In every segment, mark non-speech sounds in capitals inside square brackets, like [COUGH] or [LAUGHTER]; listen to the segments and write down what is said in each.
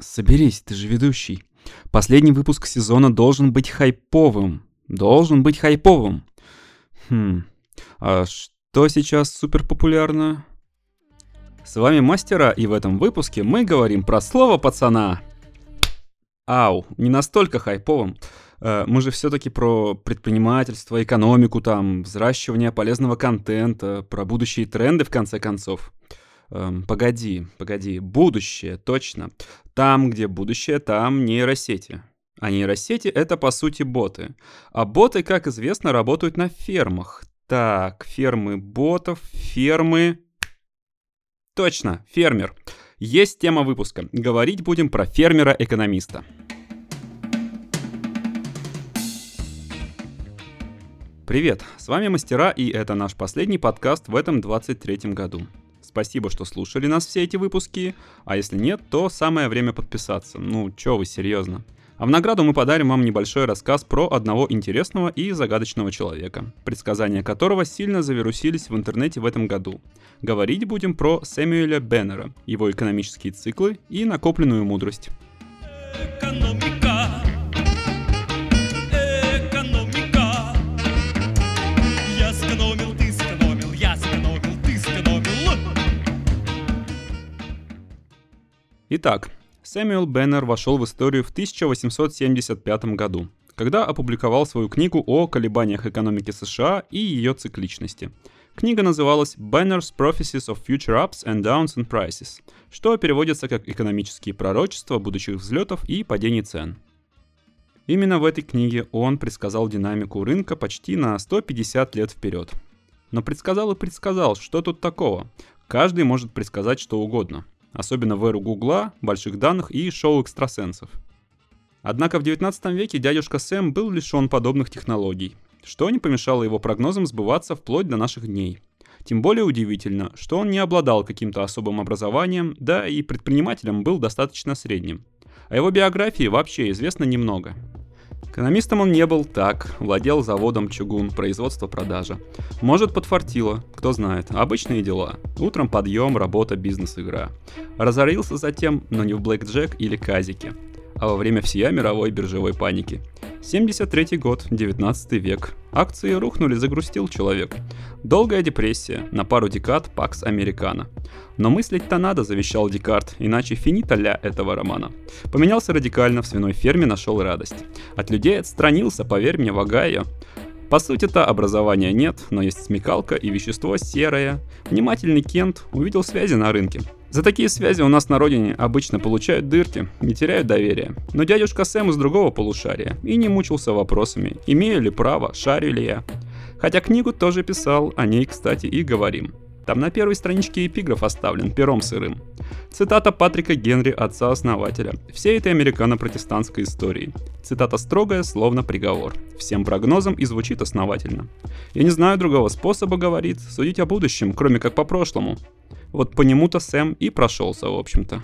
Соберись, ты же ведущий. Последний выпуск сезона должен быть хайповым. Должен быть хайповым. Хм, а что сейчас супер популярно? С вами Мастера, и в этом выпуске мы говорим про слово пацана. Ау, не настолько хайповым. Э, мы же все-таки про предпринимательство, экономику, там, взращивание полезного контента, про будущие тренды, в конце концов. Эм, погоди, погоди, будущее, точно. Там, где будущее, там нейросети. А нейросети — это, по сути, боты. А боты, как известно, работают на фермах. Так, фермы ботов, фермы... Точно, фермер. Есть тема выпуска. Говорить будем про фермера-экономиста. Привет, с вами Мастера, и это наш последний подкаст в этом 23 году. Спасибо, что слушали нас все эти выпуски, а если нет, то самое время подписаться. Ну, чё вы, серьезно. А в награду мы подарим вам небольшой рассказ про одного интересного и загадочного человека, предсказания которого сильно завирусились в интернете в этом году. Говорить будем про Сэмюэля Беннера, его экономические циклы и накопленную мудрость. Итак, Сэмюэл Беннер вошел в историю в 1875 году, когда опубликовал свою книгу о колебаниях экономики США и ее цикличности. Книга называлась Benner's Prophecies of Future Ups and Downs in Prices, что переводится как «Экономические пророчества будущих взлетов и падений цен». Именно в этой книге он предсказал динамику рынка почти на 150 лет вперед. Но предсказал и предсказал, что тут такого. Каждый может предсказать что угодно – особенно в эру Гугла, больших данных и шоу экстрасенсов. Однако в 19 веке дядюшка Сэм был лишен подобных технологий, что не помешало его прогнозам сбываться вплоть до наших дней. Тем более удивительно, что он не обладал каким-то особым образованием, да и предпринимателем был достаточно средним. О его биографии вообще известно немного. Экономистом он не был, так, владел заводом чугун, производство продажа. Может, подфартило, кто знает, обычные дела. Утром подъем, работа, бизнес-игра. Разорился затем, но не в блэкджек или казике, а во время всея мировой биржевой паники. 73 год, 19 век. Акции рухнули, загрустил человек. Долгая депрессия, на пару декад Пакс Американо. Но мыслить-то надо, завещал Декарт, иначе финита ля этого романа. Поменялся радикально, в свиной ферме нашел радость. От людей отстранился, поверь мне, вагая. По сути-то образования нет, но есть смекалка и вещество серое. Внимательный Кент увидел связи на рынке. За такие связи у нас на родине обычно получают дырки, не теряют доверия. Но дядюшка Сэм из другого полушария и не мучился вопросами, имею ли право, шарю ли я. Хотя книгу тоже писал, о ней, кстати, и говорим. Там на первой страничке эпиграф оставлен пером сырым. Цитата Патрика Генри, отца-основателя, всей этой американо-протестантской истории. Цитата строгая, словно приговор. Всем прогнозам и звучит основательно. Я не знаю другого способа, говорит, судить о будущем, кроме как по прошлому. Вот по нему-то Сэм и прошелся, в общем-то.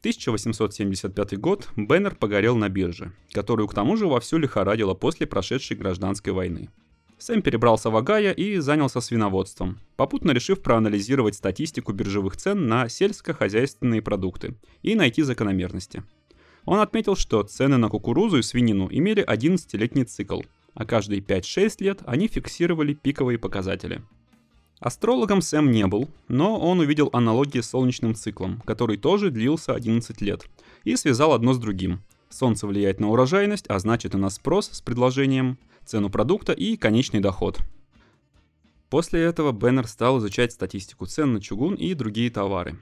1875 год Беннер погорел на бирже, которую к тому же вовсю лихорадила после прошедшей гражданской войны. Сэм перебрался в Агая и занялся свиноводством, попутно решив проанализировать статистику биржевых цен на сельскохозяйственные продукты и найти закономерности. Он отметил, что цены на кукурузу и свинину имели 11-летний цикл, а каждые 5-6 лет они фиксировали пиковые показатели. Астрологом Сэм не был, но он увидел аналогии с солнечным циклом, который тоже длился 11 лет, и связал одно с другим. Солнце влияет на урожайность, а значит и на спрос с предложением – цену продукта и конечный доход. После этого Беннер стал изучать статистику цен на чугун и другие товары.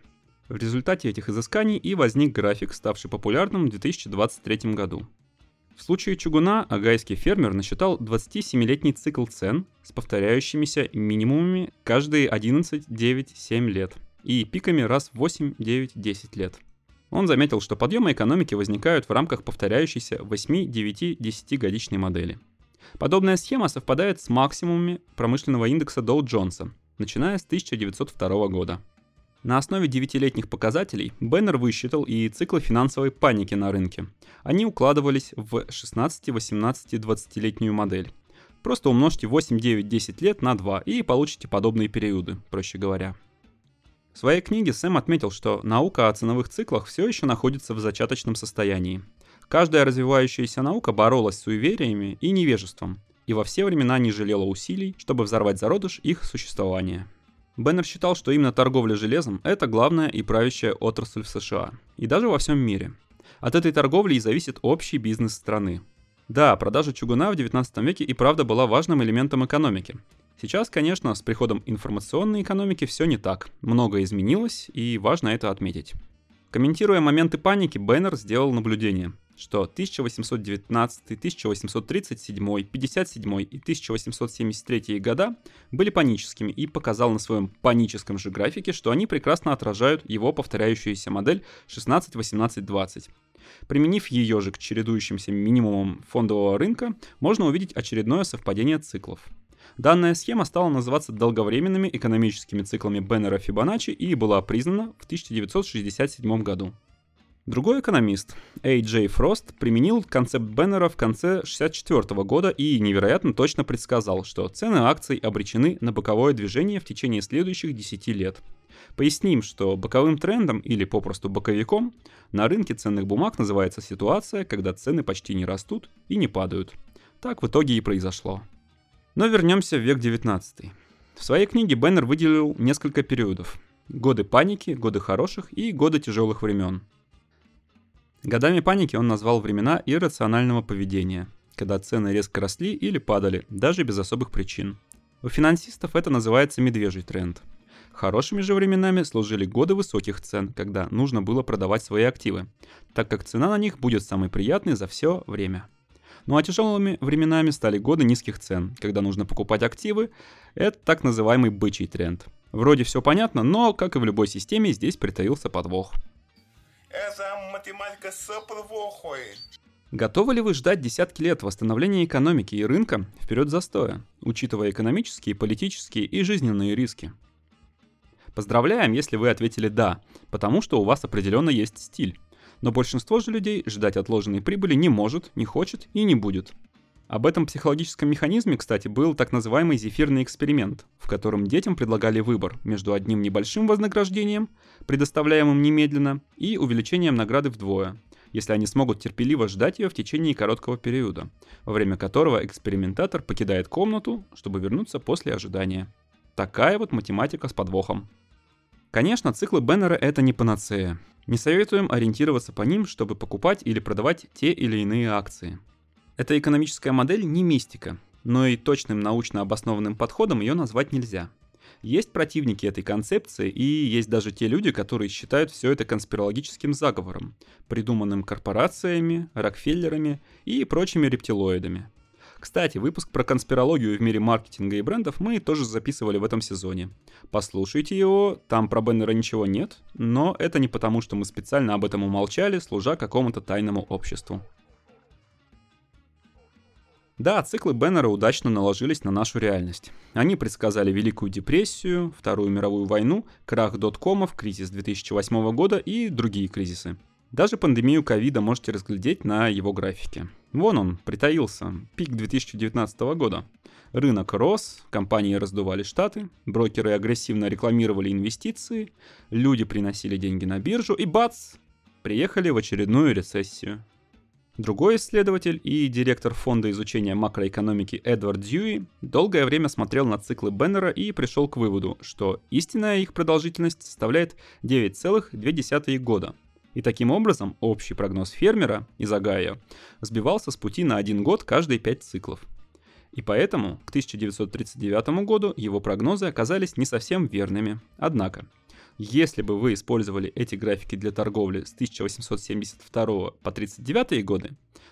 В результате этих изысканий и возник график, ставший популярным в 2023 году. В случае чугуна агайский фермер насчитал 27-летний цикл цен с повторяющимися минимумами каждые 11, 9, 7 лет и пиками раз в 8, 9, 10 лет. Он заметил, что подъемы экономики возникают в рамках повторяющейся 8, 9, 10 годичной модели – Подобная схема совпадает с максимумами промышленного индекса Dow Джонса, начиная с 1902 года. На основе девятилетних показателей Беннер высчитал и циклы финансовой паники на рынке. Они укладывались в 16, 18, 20-летнюю модель. Просто умножьте 8, 9, 10 лет на 2 и получите подобные периоды, проще говоря. В своей книге Сэм отметил, что наука о ценовых циклах все еще находится в зачаточном состоянии. Каждая развивающаяся наука боролась с суевериями и невежеством, и во все времена не жалела усилий, чтобы взорвать зародыш их существования. Беннер считал, что именно торговля железом – это главная и правящая отрасль в США, и даже во всем мире. От этой торговли и зависит общий бизнес страны. Да, продажа чугуна в 19 веке и правда была важным элементом экономики. Сейчас, конечно, с приходом информационной экономики все не так. Многое изменилось, и важно это отметить. Комментируя моменты паники, Беннер сделал наблюдение что 1819, 1837, 57 и 1873 года были паническими и показал на своем паническом же графике, что они прекрасно отражают его повторяющуюся модель 16-18-20. Применив ее же к чередующимся минимумам фондового рынка, можно увидеть очередное совпадение циклов. Данная схема стала называться долговременными экономическими циклами Беннера Фибоначчи и была признана в 1967 году. Другой экономист, Эй Джей Фрост, применил концепт Беннера в конце 1964 года и невероятно точно предсказал, что цены акций обречены на боковое движение в течение следующих 10 лет. Поясним, что боковым трендом или попросту боковиком на рынке ценных бумаг называется ситуация, когда цены почти не растут и не падают. Так в итоге и произошло. Но вернемся в век 19. В своей книге Беннер выделил несколько периодов. Годы паники, годы хороших и годы тяжелых времен. Годами паники он назвал времена иррационального поведения, когда цены резко росли или падали, даже без особых причин. У финансистов это называется медвежий тренд. Хорошими же временами служили годы высоких цен, когда нужно было продавать свои активы, так как цена на них будет самой приятной за все время. Ну а тяжелыми временами стали годы низких цен, когда нужно покупать активы. Это так называемый бычий тренд. Вроде все понятно, но, как и в любой системе, здесь притаился подвох. Это математика с подвохой. Готовы ли вы ждать десятки лет восстановления экономики и рынка вперед застоя, учитывая экономические, политические и жизненные риски? Поздравляем, если вы ответили «да», потому что у вас определенно есть стиль. Но большинство же людей ждать отложенной прибыли не может, не хочет и не будет. Об этом психологическом механизме, кстати, был так называемый зефирный эксперимент, в котором детям предлагали выбор между одним небольшим вознаграждением, предоставляемым немедленно, и увеличением награды вдвое, если они смогут терпеливо ждать ее в течение короткого периода, во время которого экспериментатор покидает комнату, чтобы вернуться после ожидания. Такая вот математика с подвохом. Конечно, циклы Беннера это не панацея. Не советуем ориентироваться по ним, чтобы покупать или продавать те или иные акции. Эта экономическая модель не мистика, но и точным научно обоснованным подходом ее назвать нельзя. Есть противники этой концепции, и есть даже те люди, которые считают все это конспирологическим заговором, придуманным корпорациями, Рокфеллерами и прочими рептилоидами. Кстати, выпуск про конспирологию в мире маркетинга и брендов мы тоже записывали в этом сезоне. Послушайте его, там про Беннера ничего нет, но это не потому, что мы специально об этом умолчали, служа какому-то тайному обществу. Да, циклы Беннера удачно наложились на нашу реальность. Они предсказали Великую депрессию, Вторую мировую войну, крах доткомов, кризис 2008 года и другие кризисы. Даже пандемию ковида можете разглядеть на его графике. Вон он, притаился, пик 2019 года. Рынок рос, компании раздували штаты, брокеры агрессивно рекламировали инвестиции, люди приносили деньги на биржу и бац, приехали в очередную рецессию. Другой исследователь и директор фонда изучения макроэкономики Эдвард Дьюи долгое время смотрел на циклы Беннера и пришел к выводу, что истинная их продолжительность составляет 9,2 года. И таким образом общий прогноз фермера из Агая сбивался с пути на один год каждые 5 циклов. И поэтому к 1939 году его прогнозы оказались не совсем верными. Однако, если бы вы использовали эти графики для торговли с 1872 по 1939 годы,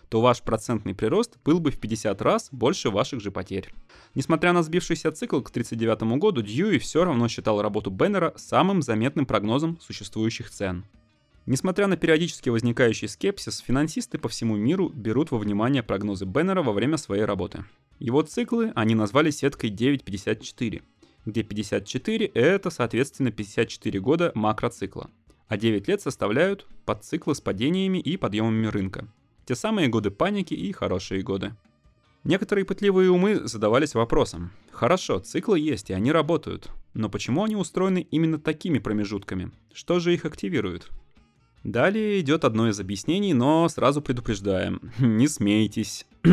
то ваш процентный прирост был бы в 50 раз больше ваших же потерь. Несмотря на сбившийся цикл к 1939 году, Дьюи все равно считал работу Беннера самым заметным прогнозом существующих цен. Несмотря на периодически возникающий скепсис, финансисты по всему миру берут во внимание прогнозы Беннера во время своей работы. Его циклы они назвали сеткой 954 где 54 — это, соответственно, 54 года макроцикла, а 9 лет составляют подциклы с падениями и подъемами рынка. Те самые годы паники и хорошие годы. Некоторые пытливые умы задавались вопросом. Хорошо, циклы есть, и они работают. Но почему они устроены именно такими промежутками? Что же их активирует? Далее идет одно из объяснений, но сразу предупреждаем, [LAUGHS] не смейтесь. [CLEARS THROAT]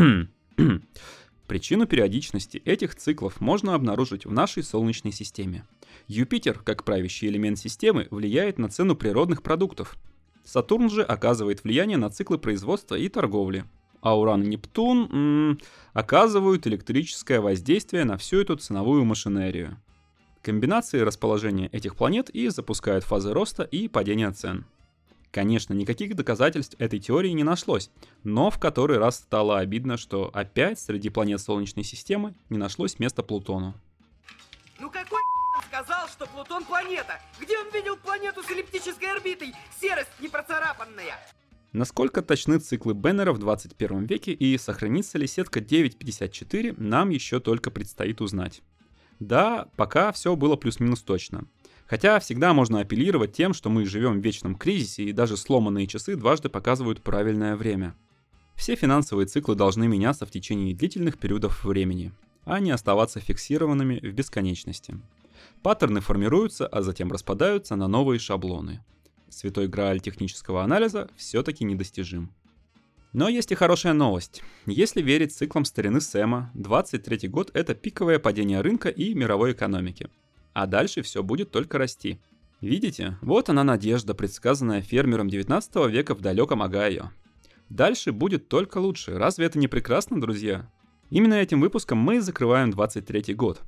Причину периодичности этих циклов можно обнаружить в нашей Солнечной системе. Юпитер, как правящий элемент системы, влияет на цену природных продуктов. Сатурн же оказывает влияние на циклы производства и торговли. А Уран и Нептун м- оказывают электрическое воздействие на всю эту ценовую машинерию. Комбинации расположения этих планет и запускают фазы роста и падения цен. Конечно, никаких доказательств этой теории не нашлось, но в который раз стало обидно, что опять среди планет Солнечной системы не нашлось места Плутону. Ну какой сказал, что Плутон планета? Где он видел планету с эллиптической орбитой? Серость непроцарапанная. Насколько точны циклы Беннера в 21 веке и сохранится ли сетка 954, нам еще только предстоит узнать. Да, пока все было плюс-минус точно. Хотя всегда можно апеллировать тем, что мы живем в вечном кризисе и даже сломанные часы дважды показывают правильное время. Все финансовые циклы должны меняться в течение длительных периодов времени, а не оставаться фиксированными в бесконечности. Паттерны формируются, а затем распадаются на новые шаблоны. Святой грааль технического анализа все-таки недостижим. Но есть и хорошая новость. Если верить циклам старины Сэма, 23 год — это пиковое падение рынка и мировой экономики. А дальше все будет только расти. Видите? Вот она надежда, предсказанная фермером 19 века в далеком Огайо. Дальше будет только лучше. Разве это не прекрасно, друзья? Именно этим выпуском мы закрываем 23 год.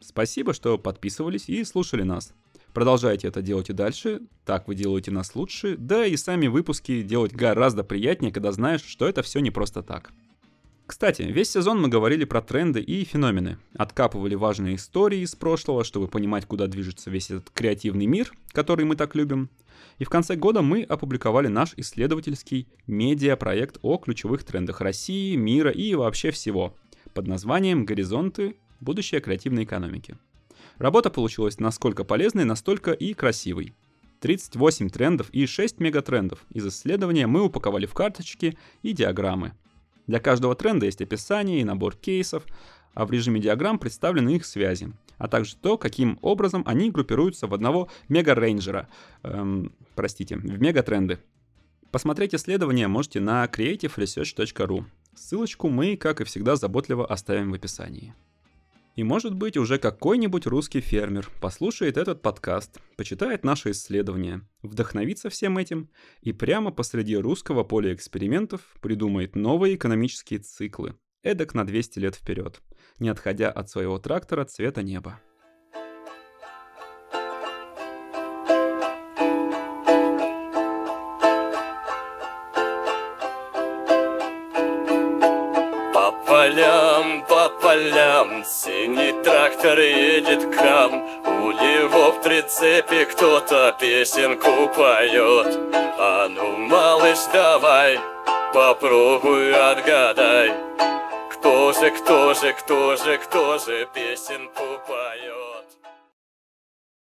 Спасибо, что подписывались и слушали нас. Продолжайте это делать и дальше, так вы делаете нас лучше, да и сами выпуски делать гораздо приятнее, когда знаешь, что это все не просто так. Кстати, весь сезон мы говорили про тренды и феномены, откапывали важные истории из прошлого, чтобы понимать, куда движется весь этот креативный мир, который мы так любим. И в конце года мы опубликовали наш исследовательский медиапроект о ключевых трендах России, мира и вообще всего под названием «Горизонты. Будущее креативной экономики». Работа получилась насколько полезной, настолько и красивой. 38 трендов и 6 мегатрендов из исследования мы упаковали в карточки и диаграммы. Для каждого тренда есть описание и набор кейсов, а в режиме диаграмм представлены их связи, а также то, каким образом они группируются в одного мега-рейнджера, эм, простите, в мегатренды. Посмотреть исследование можете на creativeresearch.ru. Ссылочку мы, как и всегда, заботливо оставим в описании. И может быть уже какой-нибудь русский фермер послушает этот подкаст, почитает наши исследования, вдохновится всем этим и прямо посреди русского поля экспериментов придумает новые экономические циклы, эдак на 200 лет вперед, не отходя от своего трактора цвета неба. Полям, по полям. Синий трактор едет к нам. У него в прицепе кто-то песенку поет. А ну, малыш, давай, попробуй отгадай. Кто же, кто же, кто же, кто же песенку поет